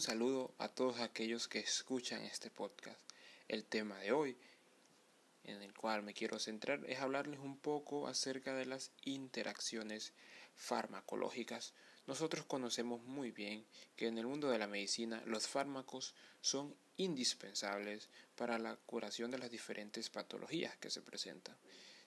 Saludo a todos aquellos que escuchan este podcast. El tema de hoy, en el cual me quiero centrar, es hablarles un poco acerca de las interacciones farmacológicas. Nosotros conocemos muy bien que en el mundo de la medicina los fármacos son indispensables para la curación de las diferentes patologías que se presentan.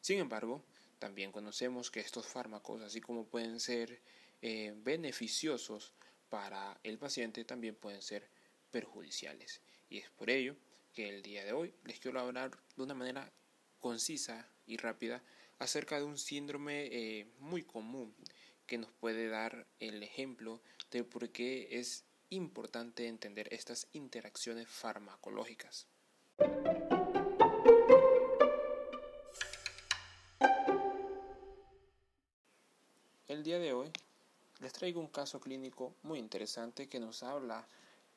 Sin embargo, también conocemos que estos fármacos, así como pueden ser eh, beneficiosos para el paciente, también pueden ser perjudiciales. Y es por ello que el día de hoy les quiero hablar de una manera concisa y rápida acerca de un síndrome eh, muy común que nos puede dar el ejemplo de por qué es importante entender estas interacciones farmacológicas. El día de hoy les traigo un caso clínico muy interesante que nos habla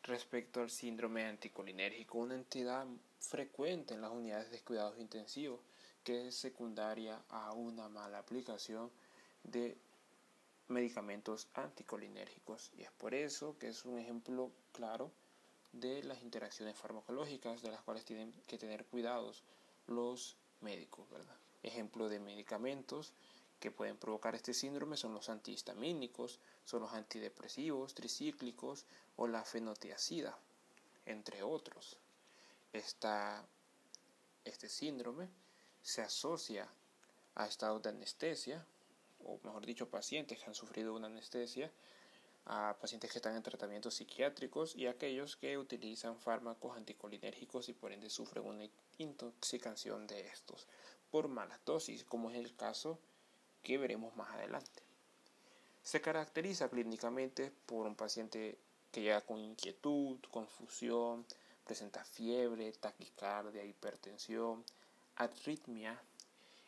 respecto al síndrome anticolinérgico, una entidad frecuente en las unidades de cuidados intensivos que es secundaria a una mala aplicación de medicamentos anticolinérgicos y es por eso que es un ejemplo claro de las interacciones farmacológicas de las cuales tienen que tener cuidados los médicos, ¿verdad? Ejemplo de medicamentos que pueden provocar este síndrome son los antihistamínicos, son los antidepresivos, tricíclicos o la fenotiacida, entre otros. este síndrome se asocia a estados de anestesia, o mejor dicho, pacientes que han sufrido una anestesia, a pacientes que están en tratamientos psiquiátricos y a aquellos que utilizan fármacos anticolinérgicos y por ende sufren una intoxicación de estos por malas dosis, como es el caso que veremos más adelante. Se caracteriza clínicamente por un paciente que llega con inquietud, confusión, presenta fiebre, taquicardia, hipertensión, arritmia.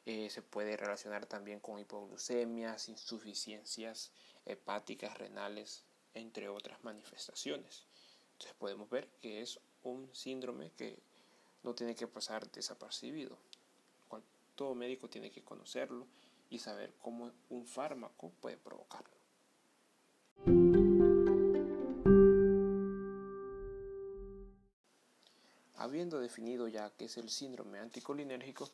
Eh, se puede relacionar también con hipoglucemias, insuficiencias hepáticas, renales, entre otras manifestaciones. Entonces podemos ver que es un síndrome que no tiene que pasar desapercibido. Todo médico tiene que conocerlo y saber cómo un fármaco puede provocarlo. Habiendo definido ya qué es el síndrome anticolinérgico,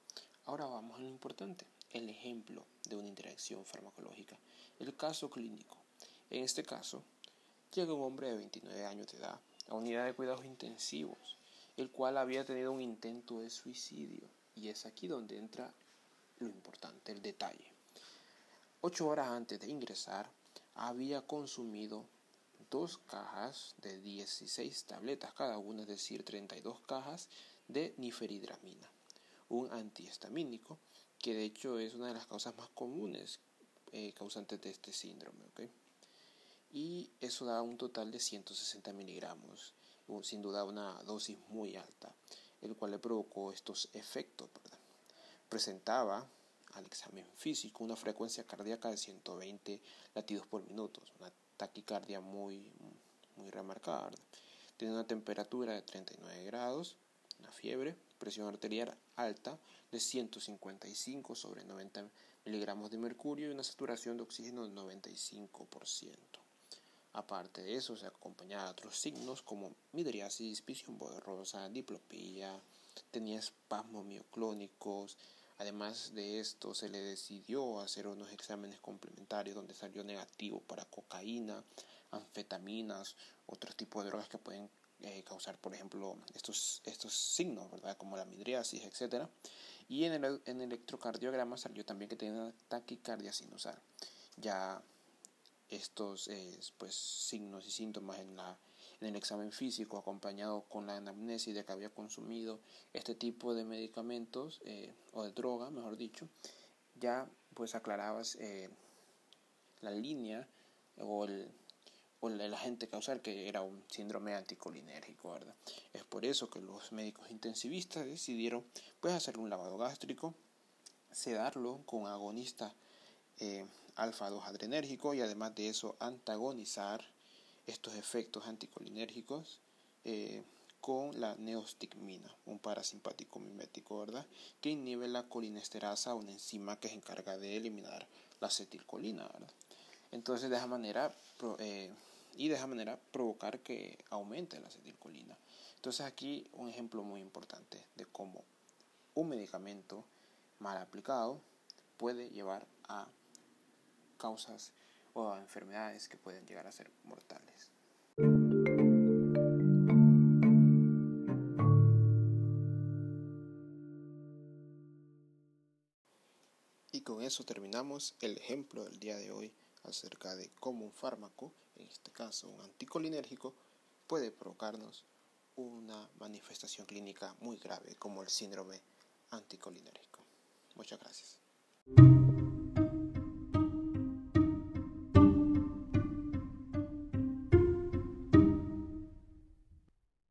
ahora vamos a lo importante, el ejemplo de una interacción farmacológica, el caso clínico. En este caso, llega un hombre de 29 años de edad a unidad de cuidados intensivos, el cual había tenido un intento de suicidio, y es aquí donde entra lo importante, el detalle. Ocho horas antes de ingresar, había consumido dos cajas de 16 tabletas cada una, es decir, 32 cajas de niferidramina, un antihistamínico que de hecho es una de las causas más comunes eh, causantes de este síndrome. Y eso da un total de 160 miligramos, sin duda una dosis muy alta, el cual le provocó estos efectos. Presentaba al examen físico una frecuencia cardíaca de 120 latidos por minuto, una taquicardia muy, muy remarcada. Tiene una temperatura de 39 grados, una fiebre, presión arterial alta de 155 sobre 90 miligramos de mercurio y una saturación de oxígeno del 95%. Aparte de eso, se acompañaba de otros signos como midriasis, visión borrosa, diplopía, tenía espasmos mioclónicos, Además de esto, se le decidió hacer unos exámenes complementarios donde salió negativo para cocaína, anfetaminas, otros tipos de drogas que pueden eh, causar, por ejemplo, estos, estos signos, ¿verdad? Como la midriasis, etc. Y en el, en el electrocardiograma salió también que tenía taquicardia sinusal. Ya estos eh, pues, signos y síntomas en la en el examen físico acompañado con la anamnesis de que había consumido este tipo de medicamentos eh, o de droga, mejor dicho, ya pues aclarabas eh, la línea o el, o el agente causal que era un síndrome anticolinérgico, ¿verdad? Es por eso que los médicos intensivistas decidieron pues hacer un lavado gástrico, sedarlo con agonista eh, alfa 2 adrenérgico y además de eso antagonizar estos efectos anticolinérgicos eh, con la neostigmina, un parasimpático mimético, ¿verdad? Que inhibe la colinesterasa, una enzima que se encarga de eliminar la acetilcolina, ¿verdad? Entonces, de esa manera, eh, y de esa manera provocar que aumente la acetilcolina. Entonces aquí un ejemplo muy importante de cómo un medicamento mal aplicado puede llevar a causas o a enfermedades que pueden llegar a ser mortales. Y con eso terminamos el ejemplo del día de hoy acerca de cómo un fármaco, en este caso un anticolinérgico, puede provocarnos una manifestación clínica muy grave como el síndrome anticolinérgico. Muchas gracias.